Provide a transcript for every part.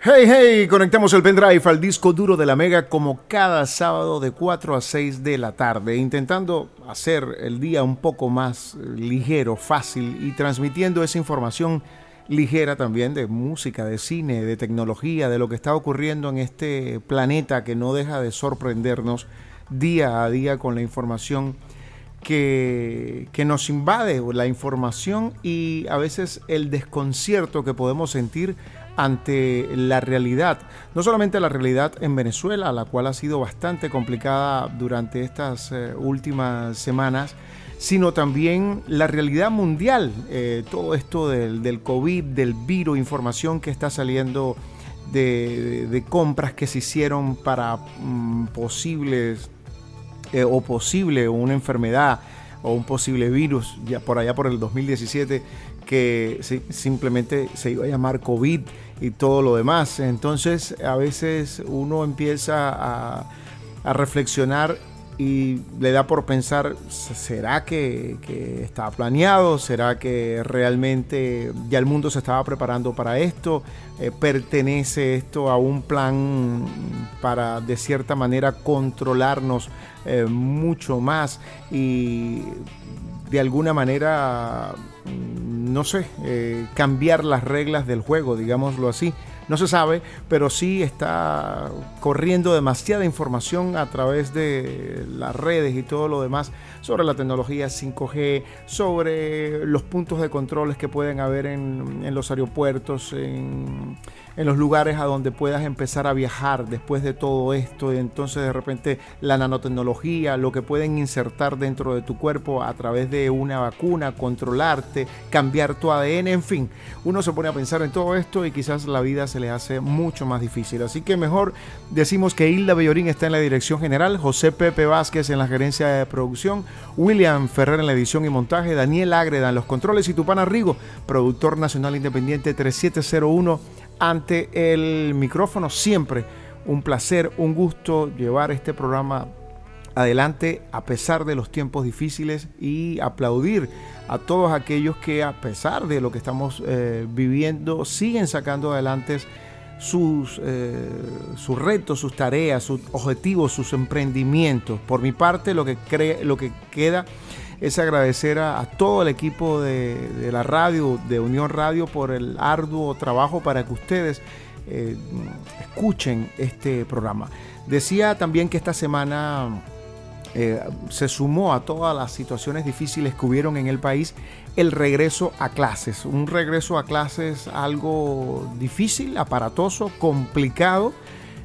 Hey, hey, conectamos el pendrive al disco duro de la Mega como cada sábado de 4 a 6 de la tarde, intentando hacer el día un poco más ligero, fácil y transmitiendo esa información ligera también de música, de cine, de tecnología, de lo que está ocurriendo en este planeta que no deja de sorprendernos día a día con la información que, que, nos invade, la información y a veces el desconcierto que podemos sentir ante la realidad, no solamente la realidad en Venezuela, la cual ha sido bastante complicada durante estas eh, últimas semanas, sino también la realidad mundial, eh, todo esto del, COVID, del virus, información que está saliendo de, de compras que se hicieron para mm, posibles eh, o posible una enfermedad o un posible virus ya por allá por el 2017 que simplemente se iba a llamar COVID y todo lo demás. Entonces a veces uno empieza a, a reflexionar y le da por pensar, ¿será que, estaba planeado? ¿Será que realmente ya el mundo se estaba preparando para esto? Eh, ¿Pertenece esto a un plan para de cierta manera controlarnos eh, mucho más y de alguna manera, no sé, eh, cambiar las reglas del juego, digámoslo así? No se sabe, pero sí está corriendo demasiada información a través de las redes y todo lo demás sobre la tecnología 5G, sobre los puntos de controles que pueden haber en, los aeropuertos, en, en los lugares a donde puedas empezar a viajar después de todo esto. Y entonces de repente la nanotecnología, lo que pueden insertar dentro de tu cuerpo a través de una vacuna, controlarte, cambiar tu ADN, en fin, uno se pone a pensar en todo esto y quizás la vida se le hace mucho más difícil. Así que mejor decimos que Hilda Bellorín está en la dirección general, José Pepe Vázquez en la gerencia de producción, William Ferrer en la edición y montaje, Daniel Ágreda en los controles y Tupana Rigo, productor nacional independiente 3701 ante el micrófono. Siempre un placer, un gusto llevar este programa adelante a pesar de los tiempos difíciles y aplaudir a todos aquellos que a pesar de lo que estamos eh, viviendo siguen sacando adelante sus, eh, sus retos, sus tareas, sus objetivos, sus emprendimientos. Por mi parte, lo que, lo que queda es agradecer a, a todo el equipo de, de, la radio, de Unión Radio, por el arduo trabajo para que ustedes eh, escuchen este programa. Decía también que esta semana eh, se sumó a todas las situaciones difíciles que hubieron en el país el regreso a clases. Un regreso a clases algo difícil, aparatoso, complicado.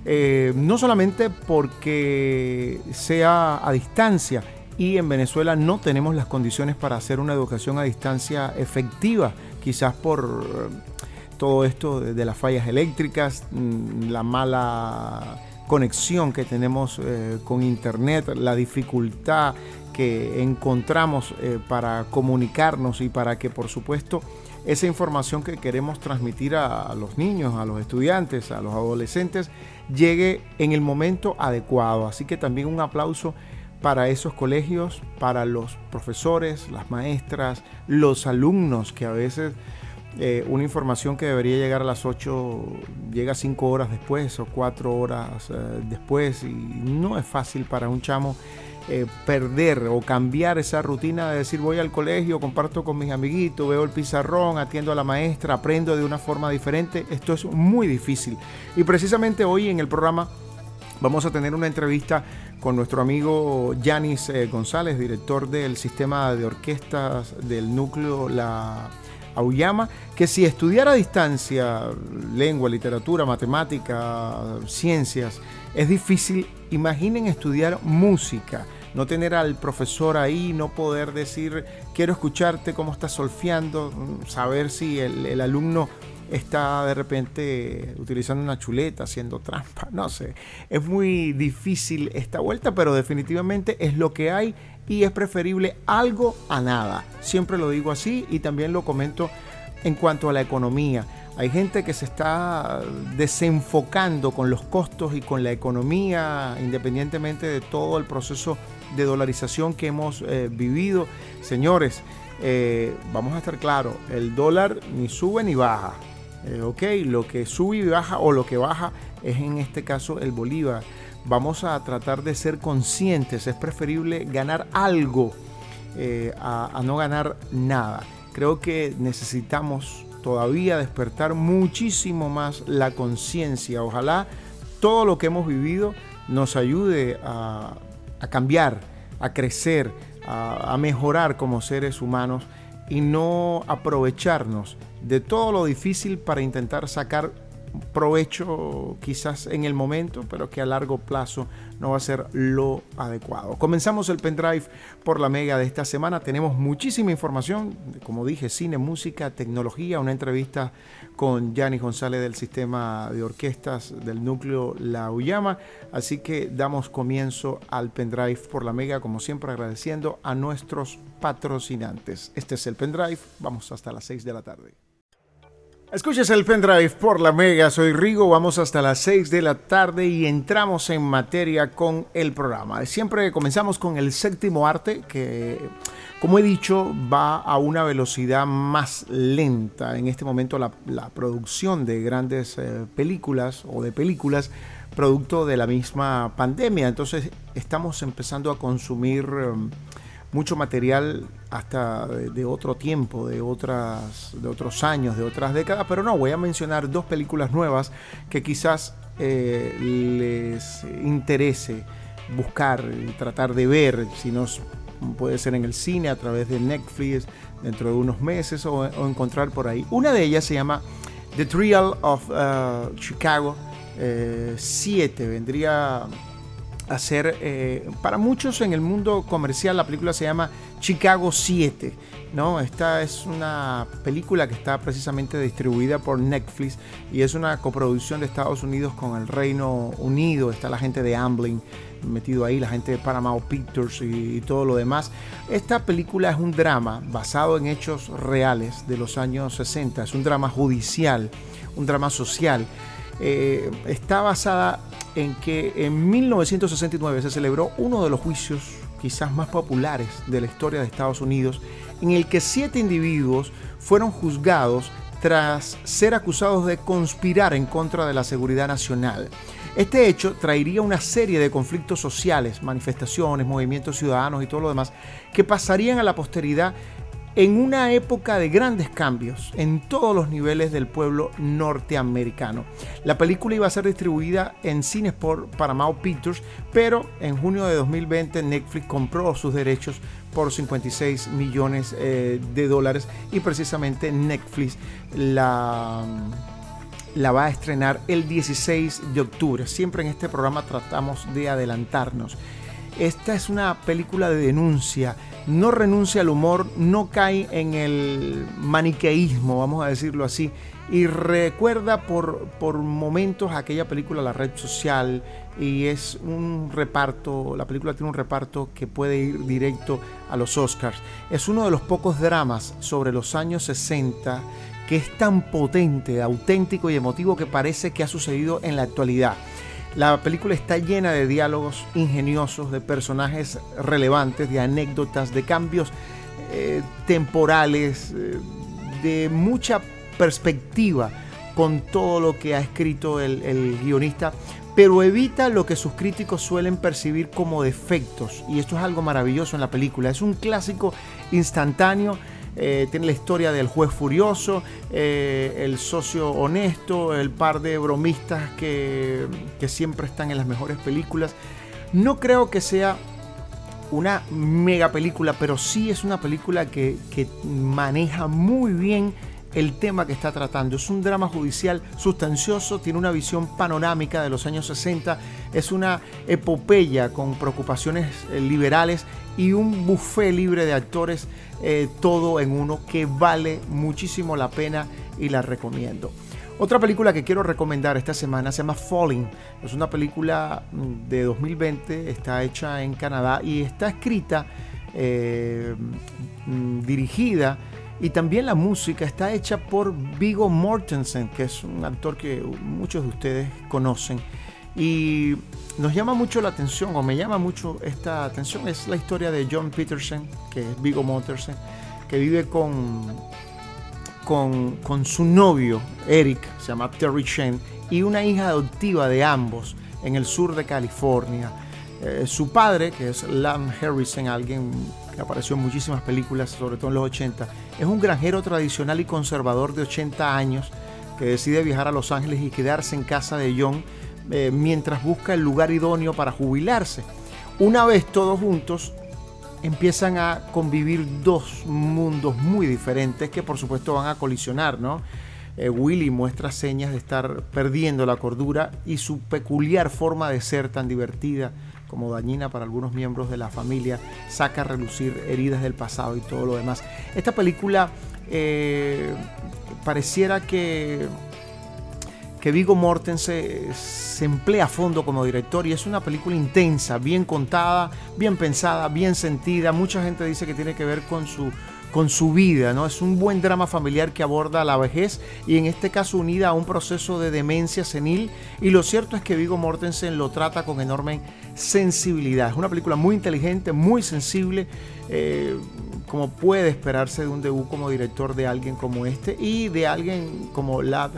Eh, no solamente porque sea a distancia, y en Venezuela no tenemos las condiciones para hacer una educación a distancia efectiva, quizás por eh, todo esto de, las fallas eléctricas, mm, la mala conexión que tenemos eh, con internet, la dificultad que encontramos eh, para comunicarnos y para que por supuesto esa información que queremos transmitir a, a, los niños, a los estudiantes, a los adolescentes, llegue en el momento adecuado. Así que también un aplauso para esos colegios, para los profesores, las maestras, los alumnos, que a veces eh, una información que debería llegar a las 8 llega 5 horas después o 4 horas eh, después y no es fácil para un chamo eh, perder o cambiar esa rutina de decir voy al colegio, comparto con mis amiguitos, veo el pizarrón, atiendo a la maestra, aprendo de una forma diferente. Esto es muy difícil. Y precisamente hoy en el programa vamos a tener una entrevista con nuestro amigo Yanis González, director del sistema de orquestas del núcleo La Auyama, que si estudiara a distancia lengua, literatura, matemática, ciencias, es difícil. Imaginen estudiar música, no tener al profesor ahí, no poder decir, quiero escucharte cómo estás solfeando, saber si el, el alumno está de repente utilizando una chuleta, haciendo trampa, no sé. Es muy difícil esta vuelta, pero definitivamente es lo que hay y es preferible algo a nada. Siempre lo digo así y también lo comento en cuanto a la economía. Hay gente que se está desenfocando con los costos y con la economía, independientemente de todo el proceso de dolarización que hemos eh, vivido. Señores, eh, vamos a estar claros, el dólar ni sube ni baja Eh, ok, lo que sube y baja o lo que baja es en este caso el Bolívar. Vamos a tratar de ser conscientes, es preferible ganar algo eh, a, no ganar nada. Creo que necesitamos todavía despertar muchísimo más la conciencia. Ojalá todo lo que hemos vivido nos ayude a, cambiar, a crecer, a mejorar como seres humanos y no aprovecharnos de todo lo difícil para intentar sacar provecho quizás en el momento, pero que a largo plazo no va a ser lo adecuado. Comenzamos el pendrive por la mega de esta semana. Tenemos muchísima información, como dije, cine, música, tecnología, una entrevista con Yanni González del sistema de orquestas del núcleo La Uyama. Así que damos comienzo al pendrive por la mega, como siempre agradeciendo a nuestros patrocinantes. Este es el pendrive, vamos hasta las 6 de la tarde. Escuches el pendrive por la Mega, soy Rigo, vamos hasta las 6 de la tarde y entramos en materia con el programa. Siempre comenzamos con el séptimo arte que, como he dicho, va a una velocidad más lenta. En este momento la, producción de grandes eh, películas o de películas producto de la misma pandemia. Entonces estamos empezando a consumir... Em, mucho material hasta de, otro tiempo, de, otras, de otros años, de otras décadas, pero no, voy a mencionar dos películas nuevas que quizás eh, les interese buscar tratar de ver, si no puede ser en el cine, a través de Netflix, dentro de unos meses o, encontrar por ahí. Una de ellas se llama The Trial of uh, Chicago 7, eh, vendría hacer, eh, para muchos en el mundo comercial la película se llama Chicago 7, ¿no? Esta es una película que está precisamente distribuida por Netflix y es una coproducción de Estados Unidos con el Reino Unido, está la gente de Amblin metido ahí, la gente de Paramount Pictures y, todo lo demás. Esta película es un drama basado en hechos reales de los años 60, es un drama judicial, un drama social. Eh, está basada en que en 1969 se celebró uno de los juicios quizás más populares de la historia de Estados Unidos, en el que siete individuos fueron juzgados tras ser acusados de conspirar en contra de la seguridad nacional. Este hecho traería una serie de conflictos sociales, manifestaciones, movimientos ciudadanos y todo lo demás, que pasarían a la posteridad en una época de grandes cambios en todos los niveles del pueblo norteamericano. La película iba a ser distribuida en cines por Paramount Pictures, pero en junio de 2020 Netflix compró sus derechos por 56 millones eh, de dólares y precisamente Netflix la la va a estrenar el 16 de octubre. Siempre en este programa tratamos de adelantarnos. Esta es una película de denuncia no renuncia al humor, no cae en el maniqueísmo, vamos a decirlo así, y recuerda por, por momentos aquella película La Red Social y es un reparto, la película tiene un reparto que puede ir directo a los Oscars. Es uno de los pocos dramas sobre los años 60 que es tan potente, auténtico y emotivo que parece que ha sucedido en la actualidad. La película está llena de diálogos ingeniosos, de personajes relevantes, de anécdotas, de cambios eh, temporales, eh, de mucha perspectiva con todo lo que ha escrito el, el guionista, pero evita lo que sus críticos suelen percibir como defectos. Y esto es algo maravilloso en la película. Es un clásico instantáneo eh, tiene la historia del juez furioso, eh, el socio honesto, el par de bromistas que, siempre están en las mejores películas. No creo que sea una mega película, pero sí es una película que, maneja muy bien el tema que está tratando. Es un drama judicial sustancioso, tiene una visión panorámica de los años 60, es una epopeya con preocupaciones eh, liberales y un buffet libre de actores, eh, todo en uno que vale muchísimo la pena y la recomiendo. Otra película que quiero recomendar esta semana se llama Falling. Es una película mm, de 2020, está hecha en Canadá y está escrita, eh, mm, dirigida y también la música está hecha por Vigo Mortensen, que es un actor que muchos de ustedes conocen. Y nos llama mucho la atención, o me llama mucho esta atención, es la historia de John Peterson, que es Vigo Mortensen, que vive con, con, con su novio, Eric, se llama Terry Chen, y una hija adoptiva de ambos en el sur de California. Eh, su padre, que es Lam Harrison, alguien que apareció en muchísimas películas, sobre todo en los 80, es un granjero tradicional y conservador de 80 años que decide viajar a Los Ángeles y quedarse en casa de John eh, mientras busca el lugar idóneo para jubilarse. Una vez todos juntos, empiezan a convivir dos mundos muy diferentes que por supuesto van a colisionar, ¿no? Eh, Willy muestra señas de estar perdiendo la cordura y su peculiar forma de ser tan divertida como dañina para algunos miembros de la familia saca a relucir heridas del pasado y todo lo demás. Esta película eh, pareciera que que Vigo Mortensen se, emplea a fondo como director y es una película intensa, bien contada, bien pensada, bien sentida. Mucha gente dice que tiene que ver con su con su vida, ¿no? Es un buen drama familiar que aborda la vejez y en este caso unida a un proceso de demencia senil y lo cierto es que Vigo Mortensen lo trata con enorme sensibilidad. Es una película muy inteligente, muy sensible, eh, como puede esperarse de un debut como director de alguien como este y de alguien como Lad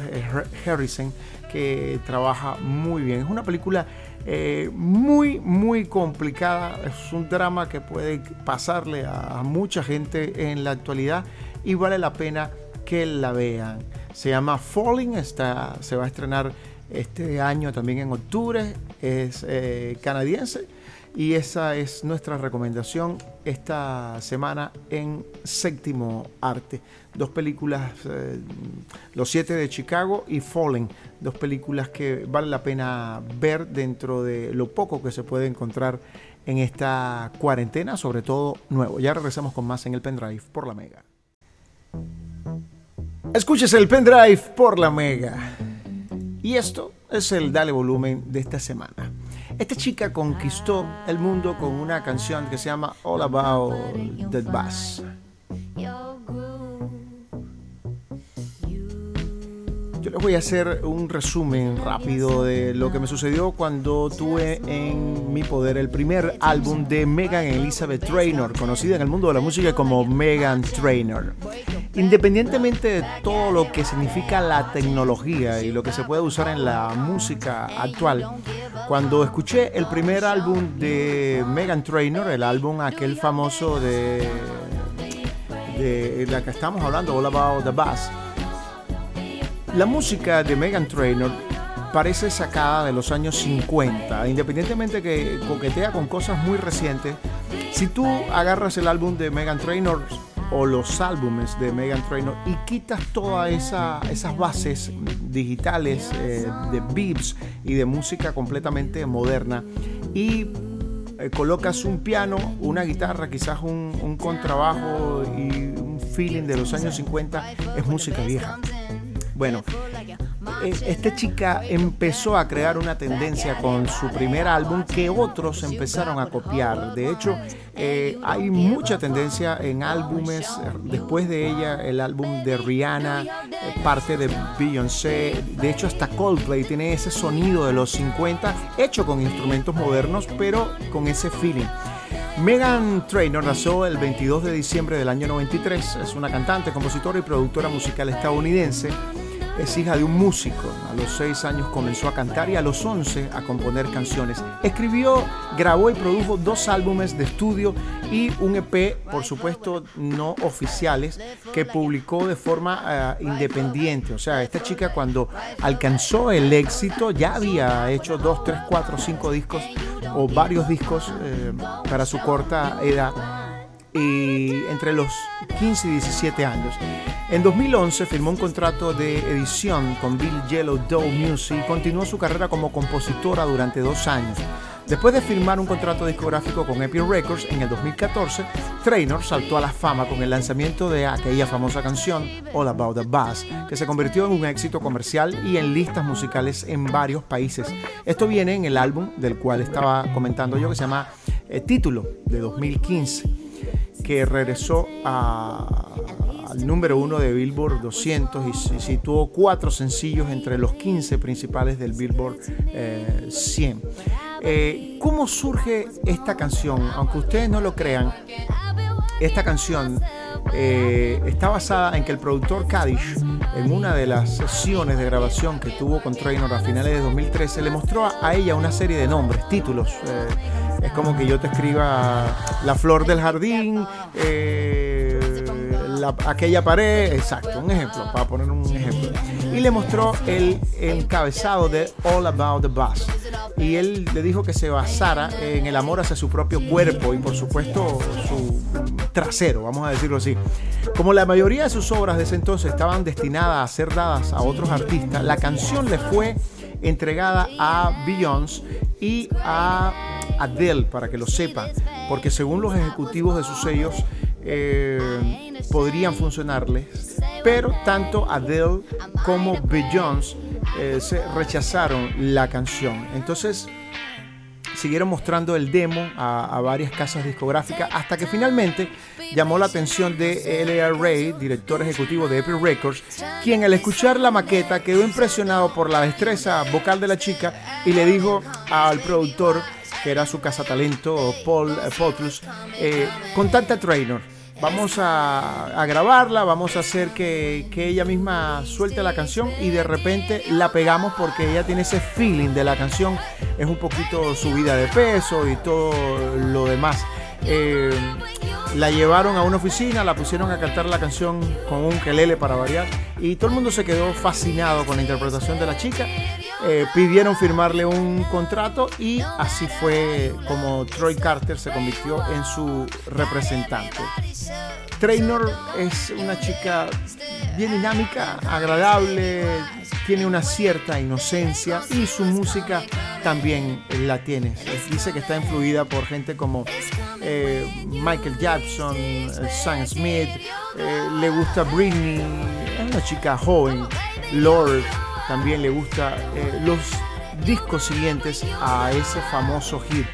Harrison que trabaja muy bien. Es una película eh, muy, muy complicada. Es un drama que puede pasarle a, mucha gente en la actualidad y vale la pena que la vean. Se llama Falling, está, se va a estrenar este año también en octubre. Es eh, canadiense y esa es nuestra recomendación esta semana en Séptimo Arte. Dos películas, eh, Los Siete de Chicago y Falling, dos películas que vale la pena ver dentro de lo poco que se puede encontrar en esta cuarentena, sobre todo nuevo. Ya regresamos con más en el pendrive por la Mega. Escuches el pendrive por la Mega. Y esto es el Dale Volumen de esta semana. Esta chica conquistó el mundo con una canción que se llama All About the Bass. Yo les voy a hacer un resumen rápido de lo que me sucedió cuando tuve en mi poder el primer álbum de Megan Elizabeth Trainor, conocida en el mundo de la música como Megan Trainor. Independientemente de todo lo que significa la tecnología y lo que se puede usar en la música actual, cuando escuché el primer álbum de Megan Trainor, el álbum aquel famoso de, de la que estamos hablando, All About the Bass, la música de Megan Trainor parece sacada de los años 50, independientemente que coquetea con cosas muy recientes. Si tú agarras el álbum de Megan Trainor o los álbumes de Megan Trainor y quitas todas esa, esas bases digitales eh, de beats y de música completamente moderna y eh, colocas un piano, una guitarra, quizás un, un contrabajo y un feeling de los años 50, es música vieja. Bueno, eh, esta chica empezó a crear una tendencia con su primer álbum que otros empezaron a copiar. De hecho, eh, hay mucha tendencia en álbumes. Después de ella, el álbum de Rihanna, eh, parte de Beyoncé. De hecho, hasta Coldplay tiene ese sonido de los 50, hecho con instrumentos modernos, pero con ese feeling. Megan Trainor nació el 22 de diciembre del año 93. Es una cantante, compositora y productora musical estadounidense es hija de un músico. A los 6 años comenzó a cantar y a los 11 a componer canciones. Escribió, grabó y produjo dos álbumes de estudio y un EP, por supuesto, no oficiales, que publicó de forma eh, independiente. O sea, esta chica cuando alcanzó el éxito ya había hecho 2, 3, 4, 5 discos o varios discos eh, para su corta edad y entre los 15 y 17 años. En 2011 firmó un contrato de edición con Bill Yellow Dove Music y continuó su carrera como compositora durante dos años. Después de firmar un contrato discográfico con Epic Records en el 2014, Trainor saltó a la fama con el lanzamiento de aquella famosa canción All About the Bass, que se convirtió en un éxito comercial y en listas musicales en varios países. Esto viene en el álbum del cual estaba comentando yo que se llama eh, Título de 2015, que regresó a número uno de Billboard 200 y situó cuatro sencillos entre los 15 principales del Billboard 100. Eh, eh, ¿Cómo surge esta canción? Aunque ustedes no lo crean, esta canción eh, está basada en que el productor Kadish, en una de las sesiones de grabación que tuvo con Trainor a finales de 2013, le mostró a ella una serie de nombres, títulos. Eh, es como que yo te escriba La flor del jardín, eh, aquella pared, exacto, un ejemplo, para poner un ejemplo. Y le mostró el encabezado de All About the Bus. Y él le dijo que se basara en el amor hacia su propio cuerpo y por supuesto su trasero, vamos a decirlo así. Como la mayoría de sus obras de ese entonces estaban destinadas a ser dadas a otros artistas, la canción le fue entregada a Beyoncé y a Adele, para que lo sepan, porque según los ejecutivos de sus sellos, eh, podrían funcionarles, pero tanto Adele como Beyoncé eh, se rechazaron la canción. Entonces siguieron mostrando el demo a, varias casas discográficas hasta que finalmente llamó la atención de L.A. Ray, director ejecutivo de Epic Records, quien al escuchar la maqueta quedó impresionado por la destreza vocal de la chica y le dijo al productor, que era su cazatalento Paul Potrus, eh, con tanta trainer vamos a, grabarla, vamos a hacer que, ella misma suelte la canción y de repente la pegamos porque ella tiene ese feeling de la canción, es un poquito subida de peso y todo lo demás. Eh, la llevaron a una oficina, la pusieron a cantar la canción con un kelele para variar y todo el mundo se quedó fascinado con la interpretación de la chica. Eh, pidieron firmarle un contrato y así fue como Troy Carter se convirtió en su representante. Trainor es una chica bien dinámica, agradable, tiene una cierta inocencia y su música también la tiene. Dice que está influida por gente como eh, Michael Jackson, eh, Sam Smith, eh, le gusta Britney, es una chica joven, Lord también le gusta los discos siguientes a ese famoso hit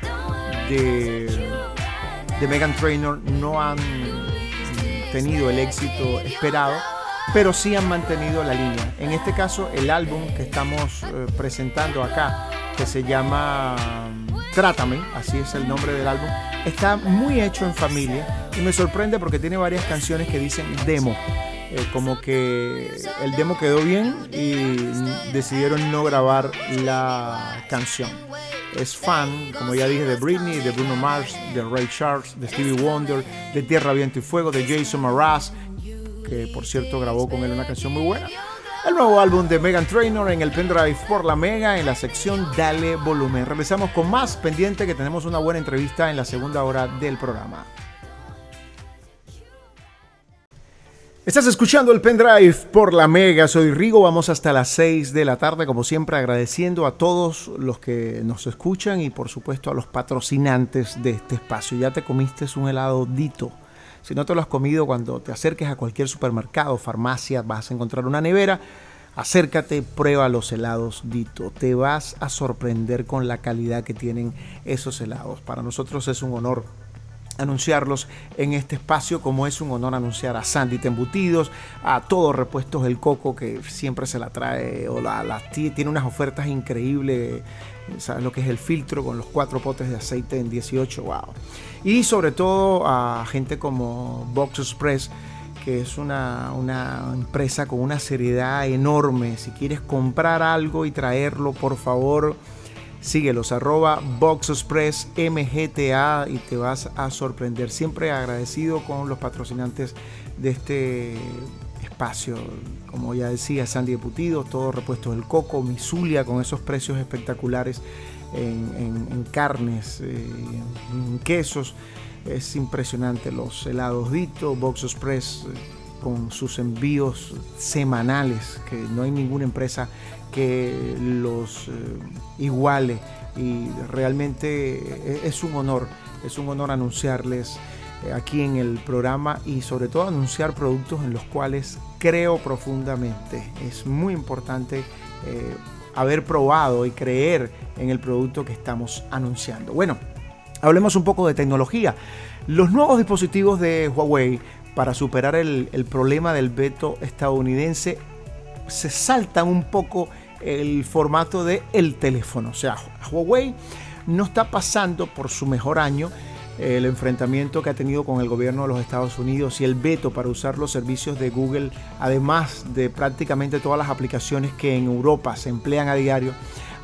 de, Megan Trainor no han tenido el éxito esperado, pero sí han mantenido la línea. En este caso, el álbum que estamos presentando acá, que se llama Trátame, así es el nombre del álbum, está muy hecho en familia y me sorprende porque tiene varias canciones que dicen demo. Eh, como que el demo quedó bien y decidieron no grabar la canción es fan, como ya dije, de Britney, de Bruno Mars, de Ray Charles, de Stevie Wonder, de Tierra, Viento y Fuego, de Jason Mraz, que por cierto grabó con él una canción muy buena. El nuevo álbum de Megan Trainor en el pendrive por la Mega en la sección Dale Volumen. Regresamos con más pendiente que tenemos una buena entrevista en la segunda hora del programa. Estás escuchando el pendrive por la Mega, soy Rigo, vamos hasta las 6 de la tarde, como siempre agradeciendo a todos los que nos escuchan y por supuesto a los patrocinantes de este espacio. Ya te comiste un helado Dito. Si no te lo has comido, cuando te acerques a cualquier supermercado, farmacia, vas a encontrar una nevera. Acércate, prueba los helados Dito. Te vas a sorprender con la calidad que tienen esos helados. Para nosotros es un honor anunciarlos en este espacio, como es un honor anunciar a Sandy Tembutidos, a todos repuestos del coco que siempre se la trae o la, tiene unas ofertas increíbles, lo que es el filtro con los cuatro potes de aceite en 18, wow. Y sobre todo a gente como Box Express que es una, empresa con una seriedad enorme. Si quieres comprar algo y traerlo, por favor, Síguelos, arroba Express MGTA y te vas a sorprender. Siempre agradecido con los patrocinantes de este espacio. Como ya decía, Sandy Putido, todos repuestos del coco, Misulia con esos precios espectaculares en, carnes, eh, en quesos. Es impresionante los helados Dito, Box Express eh, con sus envíos semanales, que no hay ninguna empresa que los eh, iguale y realmente es un honor, es un honor anunciarles eh, aquí en el programa y sobre todo anunciar productos en los cuales creo profundamente. Es muy importante eh, haber probado y creer en el producto que estamos anunciando. Bueno, hablemos un poco de tecnología. Los nuevos dispositivos de Huawei para superar el problema del veto estadounidense se saltan un poco el formato de el teléfono. O sea, Huawei no está pasando por su mejor año el enfrentamiento que ha tenido con el gobierno de los Estados Unidos y el veto para usar los servicios de Google, además de prácticamente todas las aplicaciones que en Europa se emplean a diario,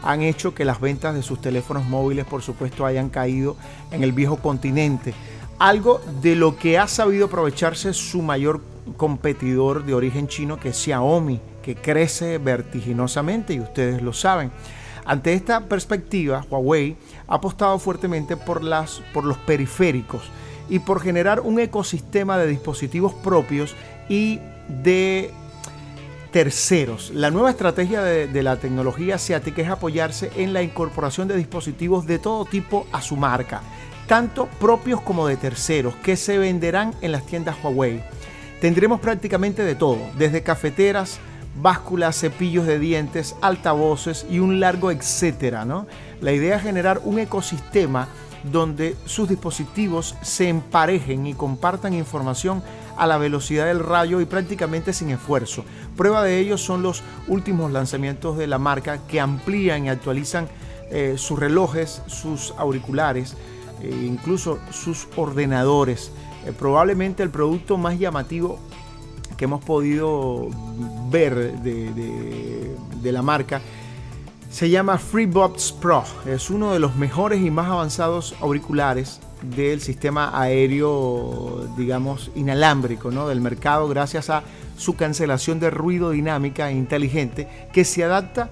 han hecho que las ventas de sus teléfonos móviles, por supuesto, hayan caído en el viejo continente. Algo de lo que ha sabido aprovecharse su mayor competidor de origen chino, que es Xiaomi, que crece vertiginosamente y ustedes lo saben. Ante esta perspectiva, Huawei ha apostado fuertemente por, las, por los periféricos y por generar un ecosistema de dispositivos propios y de terceros. La nueva estrategia de, de, la tecnología asiática es apoyarse en la incorporación de dispositivos de todo tipo a su marca, tanto propios como de terceros, que se venderán en las tiendas Huawei. Tendremos prácticamente de todo, desde cafeteras, básculas, cepillos de dientes, altavoces y un largo etcétera. ¿no? La idea es generar un ecosistema donde sus dispositivos se emparejen y compartan información a la velocidad del rayo y prácticamente sin esfuerzo. Prueba de ello son los últimos lanzamientos de la marca que amplían y actualizan eh, sus relojes, sus auriculares, e incluso sus ordenadores. Eh, probablemente el producto más llamativo que hemos podido ver de, la marca se llama FreeBuds Pro. Es uno de los mejores y más avanzados auriculares del sistema aéreo, digamos, inalámbrico ¿no? del mercado gracias a su cancelación de ruido dinámica e inteligente que se adapta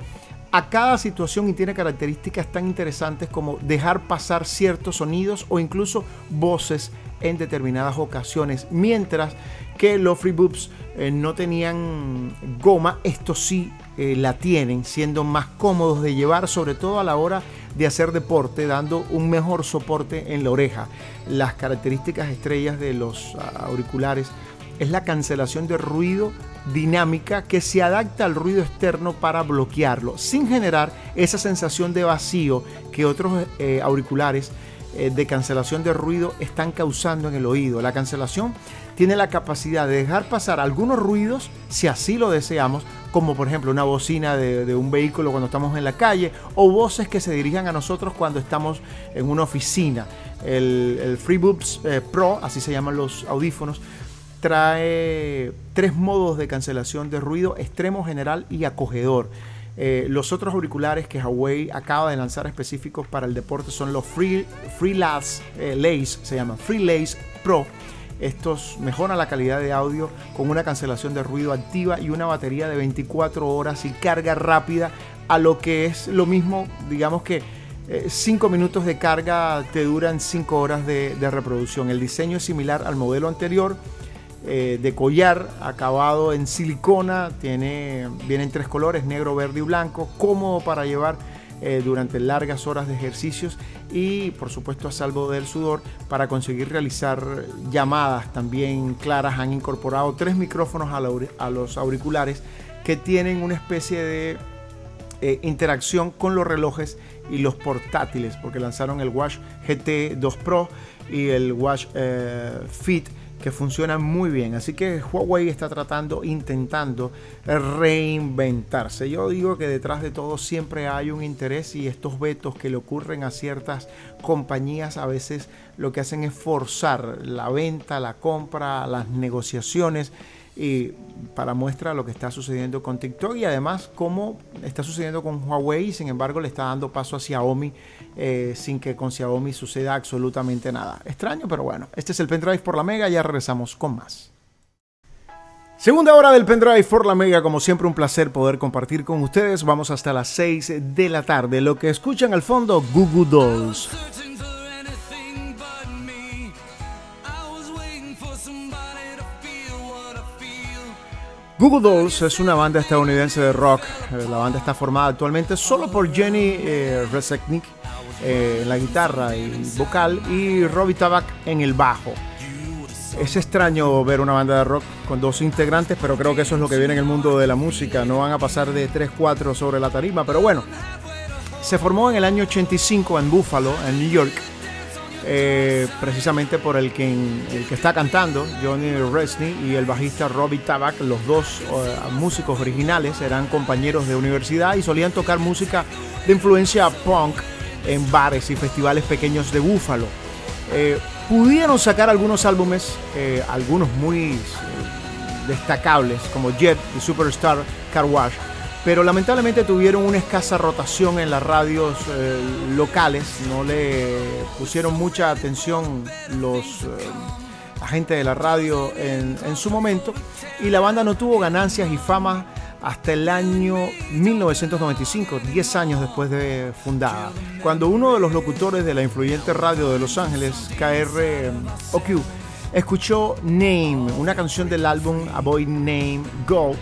a cada situación y tiene características tan interesantes como dejar pasar ciertos sonidos o incluso voces en determinadas ocasiones, mientras que los FreeBoops eh, no tenían goma, estos sí eh, la tienen, siendo más cómodos de llevar, sobre todo a la hora de hacer deporte, dando un mejor soporte en la oreja. Las características estrellas de los ah, auriculares es la cancelación de ruido dinámica que se adapta al ruido externo para bloquearlo, sin generar esa sensación de vacío que otros eh, auriculares eh, de cancelación de ruido están causando en el oído. La cancelación tiene la capacidad de dejar pasar algunos ruidos si así lo deseamos, como por ejemplo una bocina de, un vehículo cuando estamos en la calle o voces que se dirijan a nosotros cuando estamos en una oficina. El, el eh, Pro, así se llaman los audífonos, trae tres modos de cancelación de ruido, extremo, general y acogedor. Eh, los otros auriculares que Huawei acaba de lanzar específicos para el deporte son los Free, Free eh, Lace, se llaman Free Pro. Estos mejoran la calidad de audio con una cancelación de ruido activa y una batería de 24 horas y carga rápida, a lo que es lo mismo, digamos que 5 eh, minutos de carga te duran 5 horas de reproducción. El diseño es similar al modelo anterior eh, de collar acabado en silicona, tiene, viene en tres colores, negro, verde y blanco, cómodo para llevar eh, durante largas horas de ejercicios y por supuesto a salvo del sudor para conseguir realizar llamadas también claras. Han incorporado tres micrófonos a, los auriculares que tienen una especie de eh, interacción con los relojes y los portátiles porque lanzaron el Watch GT 2 Pro y el Watch Fit que funcionan muy bien. Así que Huawei está tratando, intentando reinventarse. Yo digo que detrás de todo siempre hay un interés y estos vetos que le ocurren a ciertas compañías a veces lo que hacen es forzar la venta, la compra, las negociaciones y para muestra lo que está sucediendo con TikTok y además cómo está sucediendo con Huawei, sin embargo le está dando paso a Xiaomi eh, sin que con Xiaomi suceda absolutamente nada. Extraño, pero bueno, este es el pendrive por la Mega, ya regresamos con más. Segunda hora del pendrive por la Mega, como siempre un placer poder compartir con ustedes. Vamos hasta las 6 de la tarde. Lo que escuchan al fondo, Google Dolls. Google Dolls es una banda estadounidense de rock. Eh, la banda está formada actualmente solo por Jenny eh, eh, en la guitarra y vocal y Robbie Tabak en el bajo. Es extraño ver una banda de rock con dos integrantes, pero creo que eso es lo que viene en el mundo de la música. No van a pasar de 3-4 sobre la tarima, pero bueno. Se formó en el año 85 en Buffalo, en New York eh, precisamente por el que, el que está cantando, Johnny Resney, y el bajista Robbie Tabak, los dos eh, músicos originales, eran compañeros de universidad y solían tocar música de influencia punk en bares y festivales pequeños de Búfalo. Eh, pudieron sacar algunos álbumes, algunos muy destacables, como Jet y Superstar Car Wash, pero lamentablemente tuvieron una escasa rotación en las radios locales, no le pusieron mucha atención los agentes de la radio en, su momento, y la banda no tuvo ganancias y fama hasta el año 1995, 10 años después de fundada, cuando uno de los locutores de la influyente radio de Los Ángeles, KROQ, escuchó Name, una canción del álbum A Boy Name Go,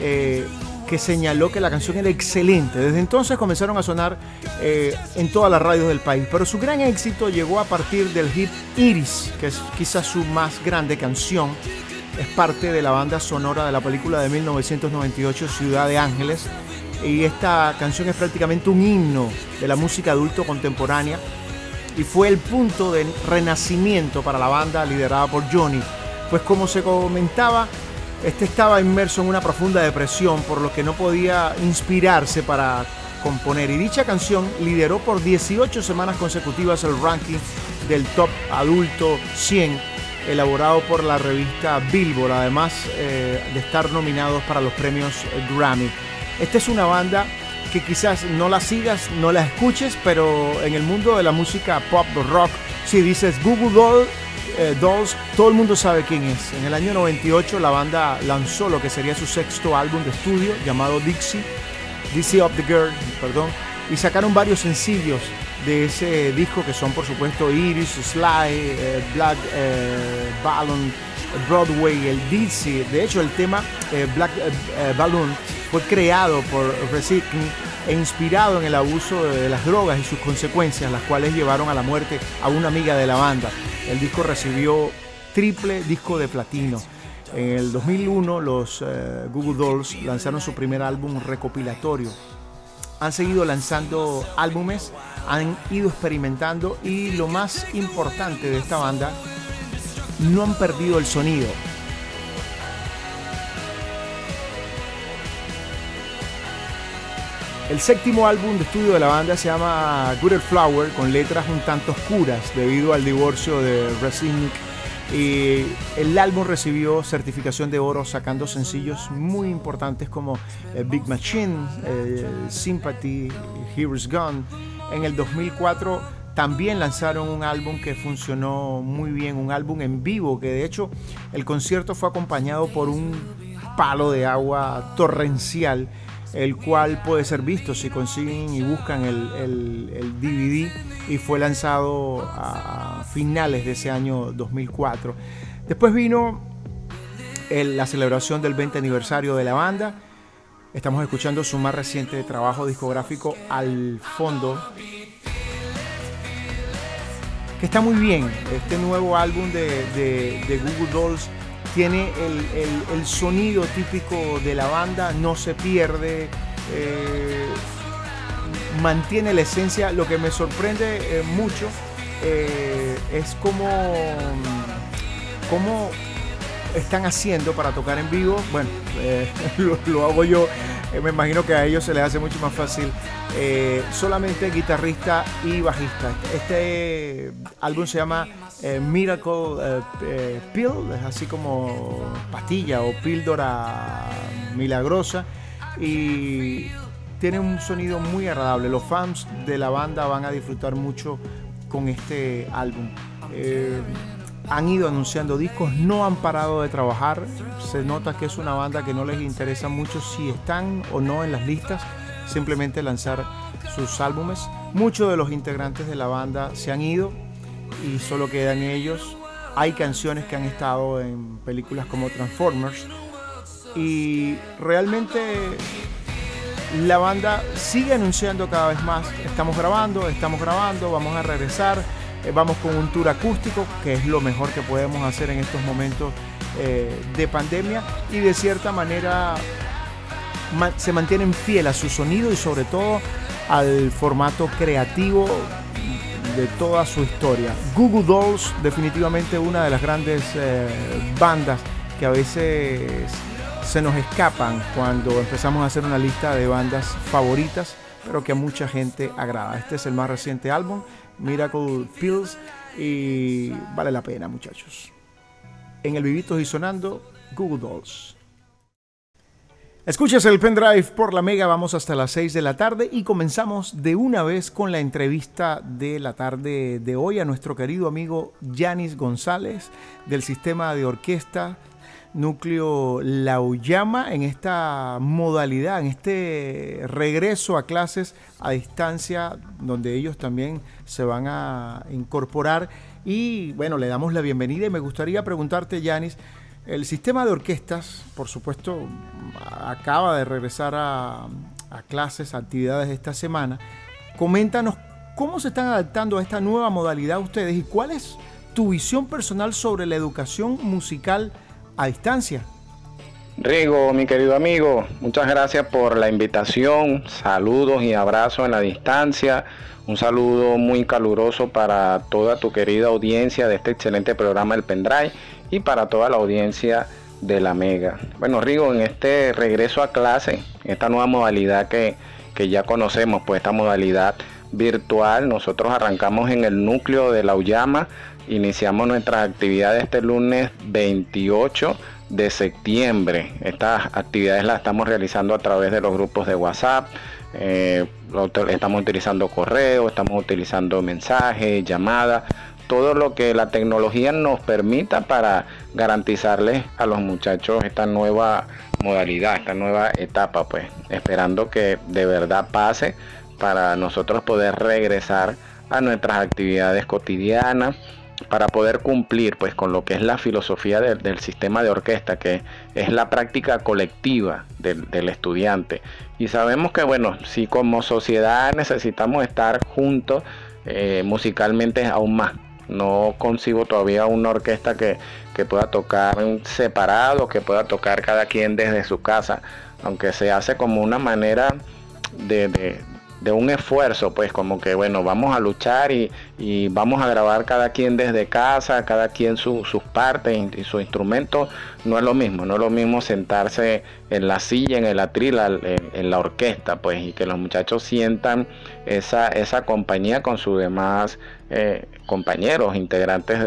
eh, que señaló que la canción era excelente. Desde entonces comenzaron a sonar eh, en todas las radios del país, pero su gran éxito llegó a partir del hit Iris, que es quizás su más grande canción. Es parte de la banda sonora de la película de 1998 Ciudad de Ángeles. Y esta canción es prácticamente un himno de la música adulto contemporánea y fue el punto de renacimiento para la banda liderada por Johnny, pues como se comentaba, este estaba inmerso en una profunda depresión por lo que no podía inspirarse para componer y dicha canción lideró por 18 semanas consecutivas el ranking del top adulto 100 elaborado por la revista Billboard, además eh, de estar nominados para los premios Grammy. Esta es una banda que quizás no la sigas, no la escuches, pero en el mundo de la música pop rock, si dices Google eh, Dolls, todo el mundo sabe quién es. En el año 98 la banda lanzó lo que sería su sexto álbum de estudio llamado Dixie, Dixie of the Girl, perdón, y sacaron varios sencillos de ese disco que son por supuesto Iris, Sly, eh, Black eh, Balloon, Broadway, el Dizzy. De hecho el tema eh, Black Balloon fue creado por Recycling e inspirado en el abuso de las drogas y sus consecuencias, las cuales llevaron a la muerte a una amiga de la banda. El disco recibió triple disco de platino. En el 2001 los Google Dolls lanzaron su primer álbum recopilatorio. Han seguido lanzando álbumes han ido experimentando y lo más importante de esta banda, no han perdido el sonido. El séptimo álbum de estudio de la banda se llama Gooder Flower, con letras un tanto oscuras debido al divorcio de Resnick. Y el álbum recibió certificación de oro sacando sencillos muy importantes como eh, Big Machine, eh, Sympathy, Here's Gone. En el 2004 también lanzaron un álbum que funcionó muy bien, un álbum en vivo, que de hecho el concierto fue acompañado por un palo de agua torrencial, el cual puede ser visto si consiguen y buscan el, DVD y fue lanzado a finales de ese año 2004. Después vino la celebración del 20 aniversario de la banda Estamos escuchando su más reciente trabajo discográfico al fondo. Que está muy bien. Este nuevo álbum de, Google Dolls tiene el, sonido típico de la banda, no se pierde. Eh, mantiene la esencia. Lo que me sorprende eh, mucho eh, es cómo, cómo están haciendo para tocar en vivo. Bueno, lo, hago yo. Eh, me imagino que a ellos se les hace mucho más fácil. Eh, solamente guitarrista y bajista. Este álbum se llama Miracle Pill, es así como pastilla o píldora milagrosa. Y tiene un sonido muy agradable. Los fans de la banda van a disfrutar mucho con este álbum han ido anunciando discos, no han parado de trabajar. Se nota que es una banda que no les interesa mucho si están o no en las listas, simplemente lanzar sus álbumes. Muchos de los integrantes de la banda se han ido y solo quedan ellos. Hay canciones que han estado en películas como Transformers y realmente la banda sigue anunciando cada vez más. Estamos grabando, estamos grabando, vamos a regresar vamos con un tour acústico, que es lo mejor que podemos hacer en estos momentos eh, de pandemia y de cierta manera se mantienen fiel a su sonido y sobre todo al formato creativo de toda su historia. Google Dolls, definitivamente una de las grandes eh, bandas que a veces se nos escapan cuando empezamos a hacer una lista de bandas favoritas, pero que a mucha gente agrada. Este es el más reciente álbum Miracle Pills. y vale la pena, muchachos. En el Vivitos y Sonando, Google Dolls. Escuchas el pendrive por la Mega, vamos hasta las 6 de la tarde y comenzamos de una vez con la entrevista de la tarde de hoy a nuestro querido amigo Yanis González del sistema de orquesta Núcleo Lauyama en esta modalidad, en este regreso a clases a distancia donde ellos también se van a incorporar y bueno, le damos la bienvenida y me gustaría preguntarte Yanis, el sistema de orquestas, por supuesto, acaba de regresar a, clases, a actividades esta semana. Coméntanos cómo se están adaptando a esta nueva modalidad ustedes y cuál es tu visión personal sobre la educación musical a distancia. Rigo, mi querido amigo, muchas gracias por la invitación. Saludos y abrazos en la distancia. Un saludo muy caluroso para toda tu querida audiencia de este excelente programa El Pendrive y para toda la audiencia de la Mega. Bueno, Rigo, en este regreso a clase, esta nueva modalidad que, ya conocemos, pues esta modalidad virtual, nosotros arrancamos en el núcleo de la Uyama, iniciamos nuestras actividades este lunes 28 de septiembre. Estas actividades las estamos realizando a través de los grupos de WhatsApp. Eh, estamos utilizando correo, estamos utilizando mensajes, llamadas todo lo que la tecnología nos permita para garantizarles a los muchachos esta nueva modalidad, esta nueva etapa, pues esperando que de verdad pase para nosotros poder regresar a nuestras actividades cotidianas para poder cumplir pues con lo que es la filosofía del sistema de orquesta que es la práctica colectiva del, estudiante. Y sabemos que bueno si como sociedad necesitamos estar juntos eh, musicalmente aún más. No concibo todavía una orquesta que, pueda tocar separado, que pueda tocar cada quien desde su casa, aunque se hace como una manera de un esfuerzo, pues como que bueno, vamos a luchar y, vamos a grabar cada quien desde casa, cada quien sus partes y, su instrumento, no es lo mismo, no es lo mismo sentarse en la silla, en el atril, en, la orquesta, pues y que los muchachos sientan esa, esa compañía con sus demás eh, compañeros, integrantes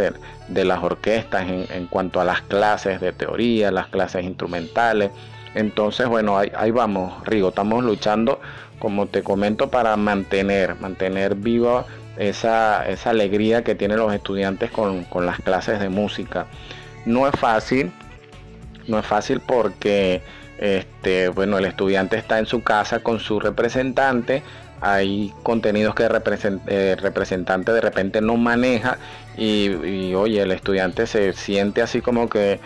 de, las orquestas en, en, cuanto a las clases de teoría, las clases instrumentales. Entonces, bueno, ahí, ahí vamos, Rigo, estamos luchando como te comento, para mantener, mantener viva esa, alegría que tienen los estudiantes con, las clases de música. No es fácil, no es fácil porque este, bueno, el estudiante está en su casa con su representante, hay contenidos que el eh, representante de repente no maneja y, y, oye, el estudiante se siente así como que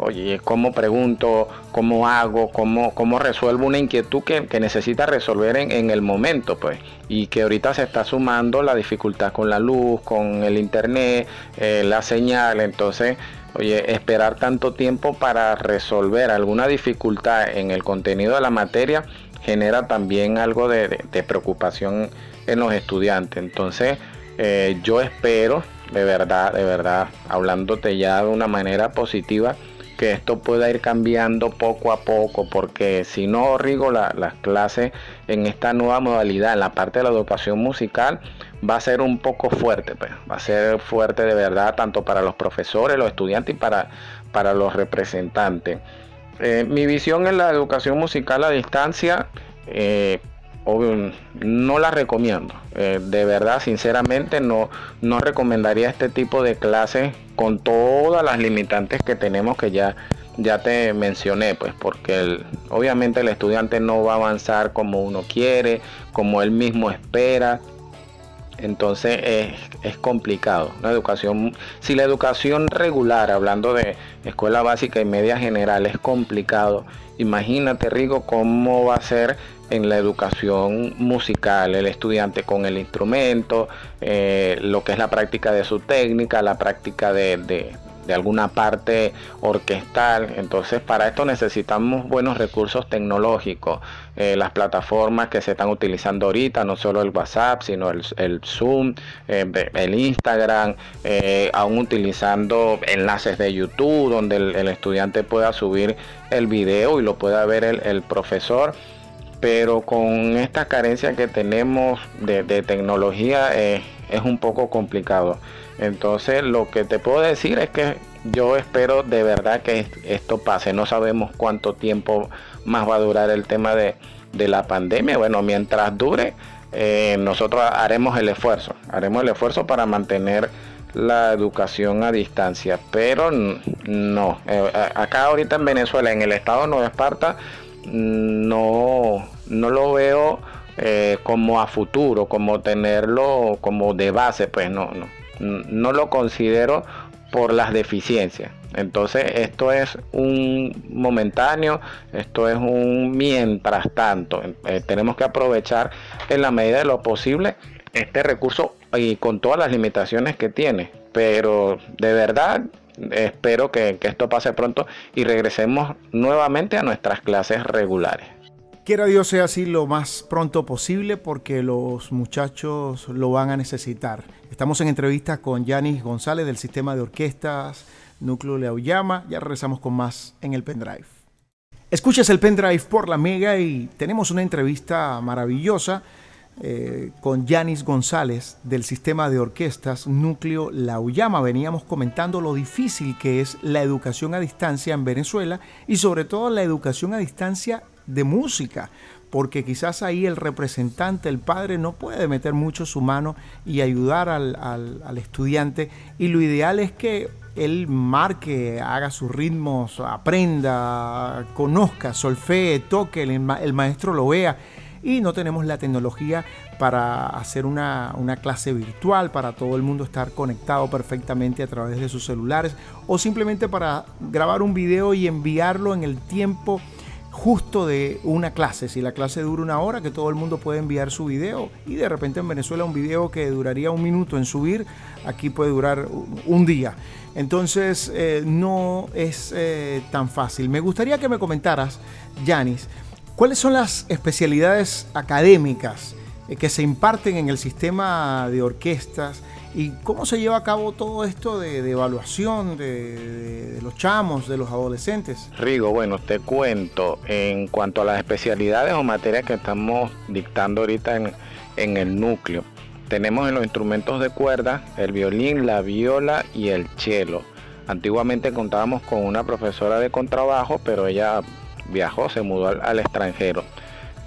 Oye, ¿cómo pregunto? ¿Cómo hago? ¿Cómo, cómo resuelvo una inquietud que, necesita resolver en, el momento? Pues, y que ahorita se está sumando la dificultad con la luz, con el internet, eh, la señal. Entonces, oye, esperar tanto tiempo para resolver alguna dificultad en el contenido de la materia genera también algo de, preocupación en los estudiantes. Entonces, eh, yo espero, de verdad, de verdad, hablándote ya de una manera positiva, que esto pueda ir cambiando poco a poco, porque si no, Rigo, las clases en esta nueva modalidad, en la parte de la educación musical, va a ser un poco fuerte, pues. va a ser fuerte de verdad, tanto para los profesores, los estudiantes y para, para los representantes. Eh, mi visión en la educación musical a distancia, eh, no la recomiendo. Eh, de verdad, sinceramente, no, no recomendaría este tipo de clases con todas las limitantes que tenemos que ya, ya te mencioné, pues porque obviamente el estudiante no va a avanzar como uno quiere, como él mismo espera. Entonces es, es complicado. La educación, si la educación regular, hablando de escuela básica y media general, es complicado, imagínate, Rigo, cómo va a ser en la educación musical, el estudiante con el instrumento, eh, lo que es la práctica de su técnica, la práctica de, alguna parte orquestal. Entonces para esto necesitamos buenos recursos tecnológicos, eh, las plataformas que se están utilizando ahorita, no solo el WhatsApp, sino el, Zoom, eh, el Instagram, aún utilizando enlaces de YouTube donde el, estudiante pueda subir el video y lo pueda ver el profesor pero con esta carencia que tenemos de, tecnología eh, es un poco complicado. Entonces lo que te puedo decir es que yo espero de verdad que esto pase. No sabemos cuánto tiempo más va a durar el tema de, la pandemia. Bueno, mientras dure, eh, nosotros haremos el esfuerzo. Haremos el esfuerzo para mantener la educación a distancia. Pero no. Eh, acá ahorita en Venezuela, en el estado de Nueva Esparta, no, no lo veo eh, como a futuro, como tenerlo como de base, pues no, no, no lo considero por las deficiencias. Entonces esto es un momentáneo, esto es un mientras tanto. Eh, tenemos que aprovechar en la medida de lo posible este recurso y con todas las limitaciones que tiene. Pero de verdad espero que esto pase pronto y regresemos nuevamente a nuestras clases regulares. Quiera Dios sea así lo más pronto posible porque los muchachos lo van a necesitar. Estamos en entrevista con Yanis González del sistema de orquestas Núcleo Leauyama. Ya regresamos con más en el pendrive. Escuchas el pendrive por la Mega y tenemos una entrevista maravillosa eh, con Yanis González del sistema de orquestas Núcleo Lauyama. Veníamos comentando lo difícil que es la educación a distancia en Venezuela y sobre todo la educación a distancia de música, porque quizás ahí el representante, el padre, no puede meter mucho su mano y ayudar al, estudiante. Y lo ideal es que él marque, haga sus ritmos, aprenda, conozca, solfee, toque, el maestro lo vea. Y no tenemos la tecnología para hacer una, una, clase virtual, para todo el mundo estar conectado perfectamente a través de sus celulares o simplemente para grabar un video y enviarlo en el tiempo justo de una clase. Si la clase dura una hora, que todo el mundo puede enviar su video y de repente en Venezuela un video que duraría un minuto en subir, aquí puede durar un día. Entonces eh, no es eh, tan fácil. Me gustaría que me comentaras, Yanis, cuáles son las especialidades académicas eh, que se imparten en el sistema de orquestas ¿Y cómo se lleva a cabo todo esto de, evaluación de, los chamos, de los adolescentes? Rigo, bueno, te cuento, en cuanto a las especialidades o materias que estamos dictando ahorita en, en el núcleo, tenemos en los instrumentos de cuerda el violín, la viola y el cello. Antiguamente contábamos con una profesora de contrabajo, pero ella viajó, se mudó al extranjero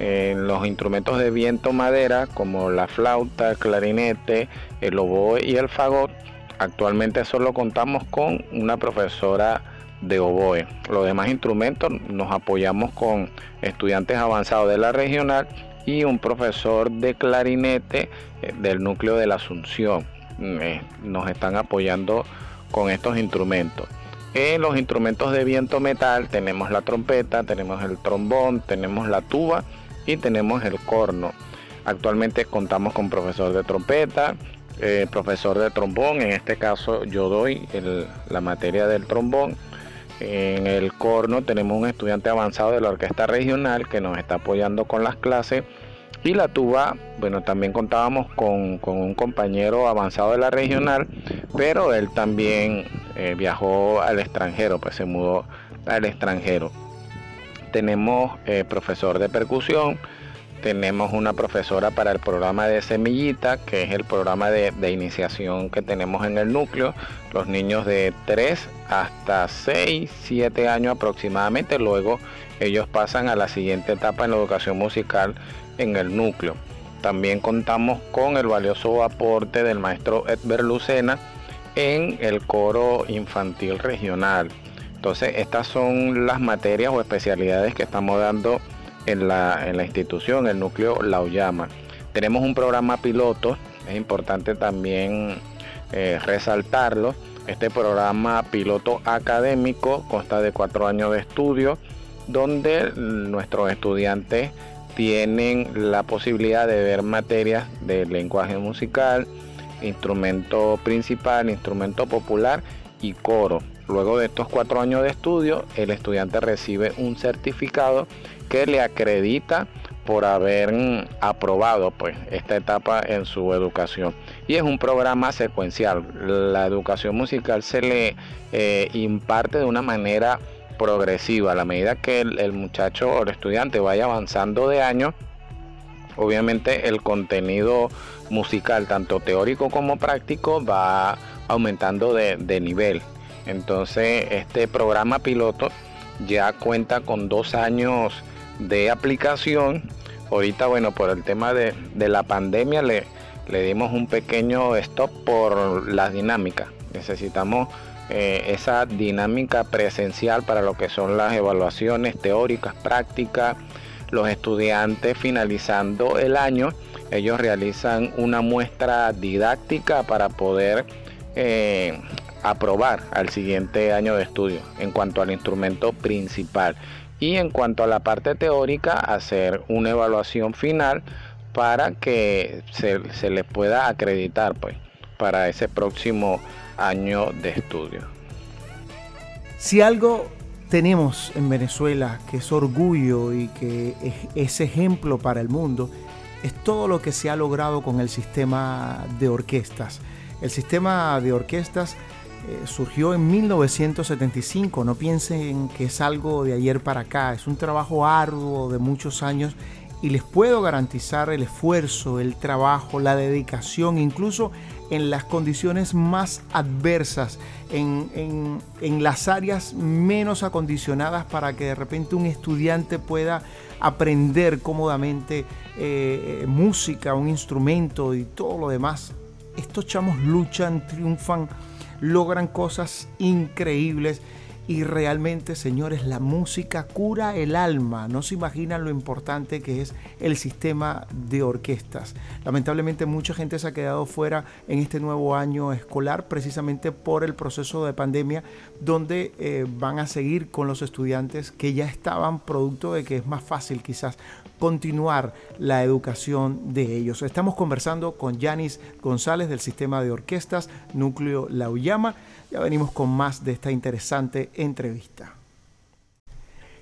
en los instrumentos de viento madera como la flauta, clarinete, el oboe y el fagot. Actualmente solo contamos con una profesora de oboe. Los demás instrumentos nos apoyamos con estudiantes avanzados de la regional y un profesor de clarinete eh, del núcleo de la Asunción. Eh, nos están apoyando con estos instrumentos. En los instrumentos de viento metal tenemos la trompeta, tenemos el trombón, tenemos la tuba y tenemos el corno. Actualmente contamos con profesor de trompeta, eh, profesor de trombón, en este caso yo doy la materia del trombón. En el corno tenemos un estudiante avanzado de la orquesta regional que nos está apoyando con las clases. Y la tuba, bueno, también contábamos con, un compañero avanzado de la regional, pero él también eh, viajó al extranjero, pues se mudó al extranjero. Tenemos eh, profesor de percusión, tenemos una profesora para el programa de semillita, que es el programa de, iniciación que tenemos en el núcleo, los niños de 3 hasta 6, 7 años aproximadamente, luego ellos pasan a la siguiente etapa en la educación musical en el núcleo. También contamos con el valioso aporte del maestro Edber Lucena en el coro infantil regional. Entonces, estas son las materias o especialidades que estamos dando en la, institución, el núcleo Lauyama. Tenemos un programa piloto, es importante también eh, resaltarlo. Este programa piloto académico consta de cuatro años de estudio, donde nuestros estudiantes tienen la posibilidad de ver materias de lenguaje musical, instrumento principal, instrumento popular y coro. Luego de estos cuatro años de estudio, el estudiante recibe un certificado que le acredita por haber aprobado pues, esta etapa en su educación. Y es un programa secuencial. La educación musical se le eh, imparte de una manera progresiva. A la medida que el, muchacho o el estudiante vaya avanzando de año, obviamente el contenido musical, tanto teórico como práctico, va aumentando de, de nivel. Entonces, este programa piloto ya cuenta con dos años de aplicación. Ahorita, bueno, por el tema de, la pandemia le, le, dimos un pequeño stop por la dinámica. Necesitamos eh, esa dinámica presencial para lo que son las evaluaciones teóricas, prácticas. Los estudiantes finalizando el año, ellos realizan una muestra didáctica para poder eh, aprobar al siguiente año de estudio en cuanto al instrumento principal y en cuanto a la parte teórica hacer una evaluación final para que se, se le pueda acreditar pues para ese próximo año de estudio. Si algo tenemos en Venezuela que es orgullo y que es ejemplo para el mundo, es todo lo que se ha logrado con el sistema de orquestas. El sistema de orquestas eh, surgió en 1975, no piensen que es algo de ayer para acá, es un trabajo arduo de muchos años y les puedo garantizar el esfuerzo, el trabajo, la dedicación, incluso en las condiciones más adversas, en, las áreas menos acondicionadas para que de repente un estudiante pueda aprender cómodamente eh, música, un instrumento y todo lo demás. Estos chamos luchan, triunfan logran cosas increíbles y realmente, señores, la música cura el alma. No se imaginan lo importante que es el sistema de orquestas. Lamentablemente mucha gente se ha quedado fuera en este nuevo año escolar precisamente por el proceso de pandemia, donde eh, van a seguir con los estudiantes que ya estaban producto de que es más fácil quizás continuar la educación de ellos. Estamos conversando con Yanis González del sistema de orquestas Núcleo Lauyama. Ya venimos con más de esta interesante entrevista.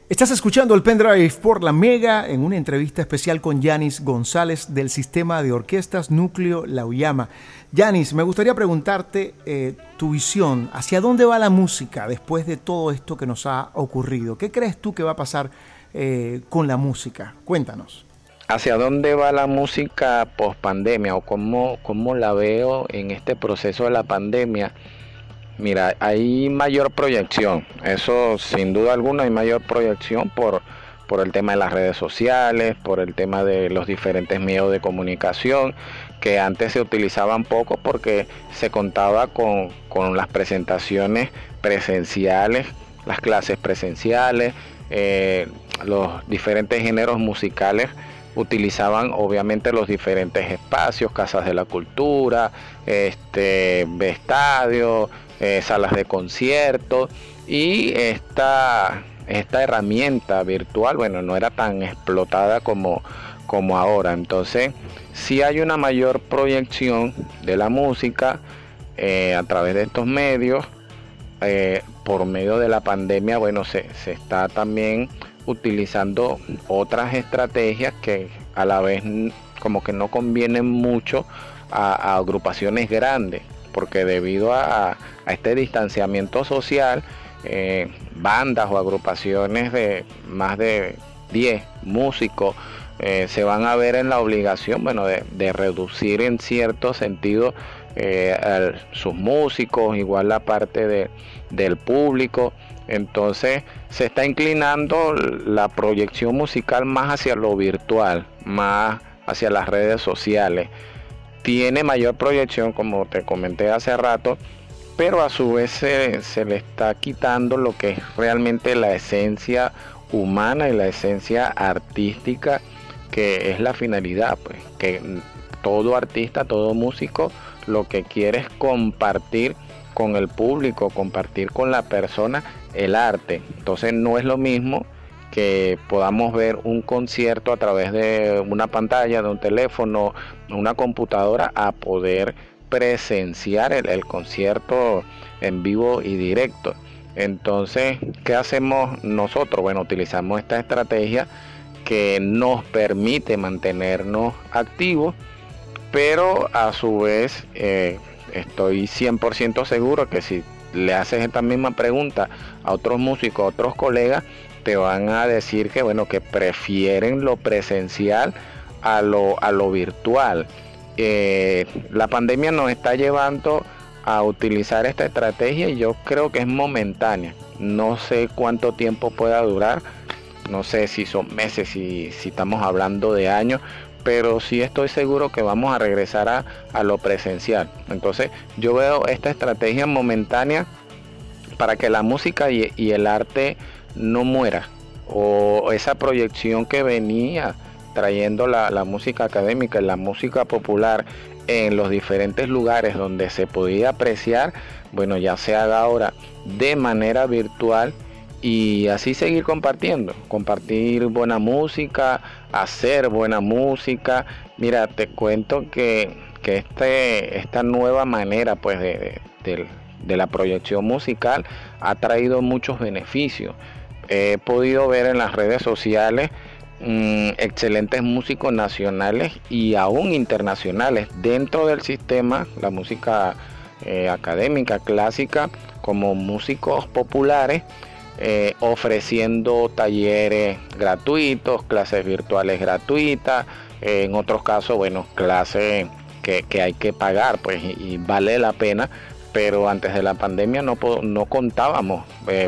Estás escuchando el pendrive por la Mega en una entrevista especial con Yanis González del sistema de orquestas Núcleo Lauyama. Yanis, me gustaría preguntarte eh, tu visión, ¿hacia dónde va la música después de todo esto que nos ha ocurrido? ¿Qué crees tú que va a pasar eh, con la música. Cuéntanos. ¿Hacia dónde va la música post pandemia o cómo, cómo la veo en este proceso de la pandemia? Mira, hay mayor proyección, eso sin duda alguna hay mayor proyección por, por el tema de las redes sociales, por el tema de los diferentes medios de comunicación, que antes se utilizaban poco porque se contaba con, con las presentaciones presenciales, las clases presenciales, eh, los diferentes géneros musicales utilizaban obviamente los diferentes espacios, casas de la cultura, este, estadios, eh, salas de conciertos y esta, esta herramienta virtual, bueno, no era tan explotada como, como ahora. Entonces, si hay una mayor proyección de la música eh, a través de estos medios. Por medio de la pandemia, bueno, se, se está también utilizando otras estrategias que a la vez como que no convienen mucho a, agrupaciones grandes, porque debido a, este distanciamiento social, eh, bandas o agrupaciones de más de 10 músicos eh, se van a ver en la obligación bueno, de, reducir en cierto sentido eh, sus músicos, igual la parte de, del público. Entonces se está inclinando la proyección musical más hacia lo virtual, más hacia las redes sociales. Tiene mayor proyección, como te comenté hace rato, pero a su vez se, le está quitando lo que es realmente la esencia humana y la esencia artística, que es la finalidad, pues, que todo artista, todo músico, lo que quiere es compartir con el público, compartir con la persona el arte. Entonces no es lo mismo que podamos ver un concierto a través de una pantalla, de un teléfono, una computadora, a poder presenciar el, concierto en vivo y directo. Entonces, ¿qué hacemos nosotros? Bueno, utilizamos esta estrategia que nos permite mantenernos activos, pero a su vez eh, estoy 100% seguro que si le haces esta misma pregunta a otros músicos, a otros colegas, te van a decir que bueno, que prefieren lo presencial a lo, a lo virtual. Eh, la pandemia nos está llevando a utilizar esta estrategia y yo creo que es momentánea. No sé cuánto tiempo pueda durar, no sé si son meses, si, si estamos hablando de años, pero sí estoy seguro que vamos a regresar a, a lo presencial. Entonces yo veo esta estrategia momentánea para que la música y, el arte no muera o esa proyección que venía trayendo la, la música académica y la música popular en los diferentes lugares donde se podía apreciar, bueno, ya se haga ahora de manera virtual y así seguir compartiendo, compartir buena música, hacer buena música. Mira, te cuento que, que este, esta nueva manera pues de, de la proyección musical ha traído muchos beneficios. He podido ver en las redes sociales Mm, excelentes músicos nacionales y aún internacionales dentro del sistema, la música eh, académica clásica, como músicos populares, eh, ofreciendo talleres gratuitos, clases virtuales gratuitas, eh, en otros casos, bueno, clases que, hay que pagar, pues, y, vale la pena, pero antes de la pandemia no, no contábamos,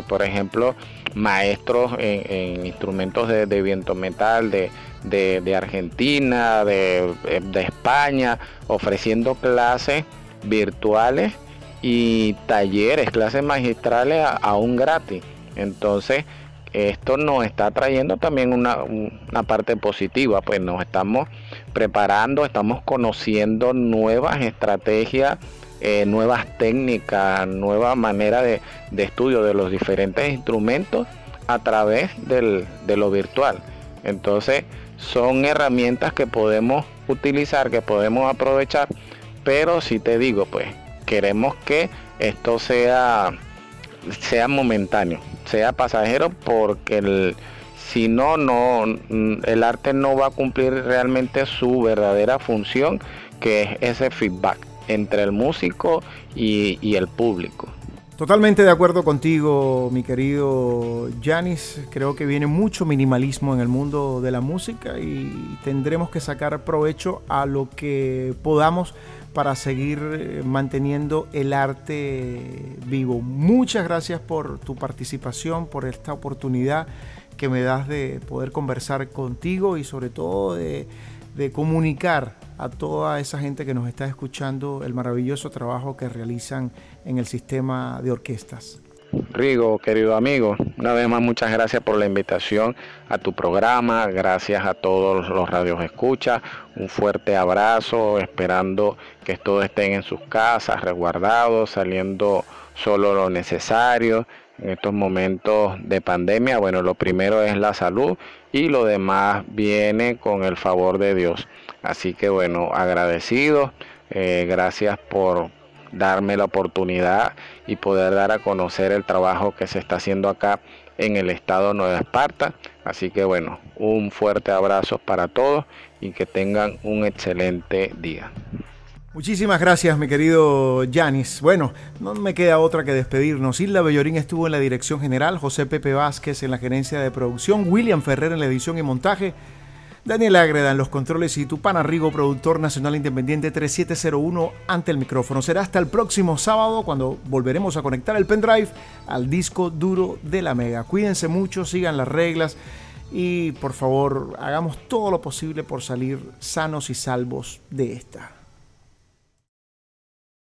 por ejemplo, maestros en, instrumentos de, viento metal de, Argentina, de, España, ofreciendo clases virtuales y talleres, clases magistrales aún gratis. Entonces, esto nos está trayendo también una, parte positiva, pues nos estamos preparando, estamos conociendo nuevas estrategias eh, nuevas técnicas, nueva manera de, estudio de los diferentes instrumentos a través de lo virtual. Entonces son herramientas que podemos utilizar, que podemos aprovechar, pero si te digo, pues queremos que esto sea, sea momentáneo, sea pasajero, porque si no, no, el arte no va a cumplir realmente su verdadera función, que es ese feedback entre el músico y, el público. Totalmente de acuerdo contigo, mi querido Janis. Creo que viene mucho minimalismo en el mundo de la música y tendremos que sacar provecho a lo que podamos para seguir eh, manteniendo el arte vivo. Muchas gracias por tu participación, por esta oportunidad que me das de poder conversar contigo y sobre todo de, de comunicar a toda esa gente que nos está escuchando el maravilloso trabajo que realizan en el sistema de orquestas. Rigo, querido amigo, una vez más muchas gracias por la invitación a tu programa, gracias a todos los radios escucha, un fuerte abrazo, esperando que todos estén en sus casas, resguardados, saliendo solo lo necesario en estos momentos de pandemia. Bueno, lo primero es la salud y lo demás viene con el favor de Dios. Así que bueno, agradecido, eh, gracias por darme la oportunidad y poder dar a conocer el trabajo que se está haciendo acá en el estado Nueva Esparta. Así que bueno, un fuerte abrazo para todos y que tengan un excelente día. Muchísimas gracias, mi querido Yanis. Bueno, no me queda otra que despedirnos. Isla Bellorín estuvo en la dirección general, José Pepe Vázquez en la gerencia de producción, William Ferrer en la edición y montaje. Daniel Ágreda en los controles y Tupana Rigo, productor nacional independiente 3701 ante el micrófono. Será hasta el próximo sábado cuando volveremos a conectar el pendrive al disco duro de la Mega. Cuídense mucho, sigan las reglas y por favor hagamos todo lo posible por salir sanos y salvos de esta.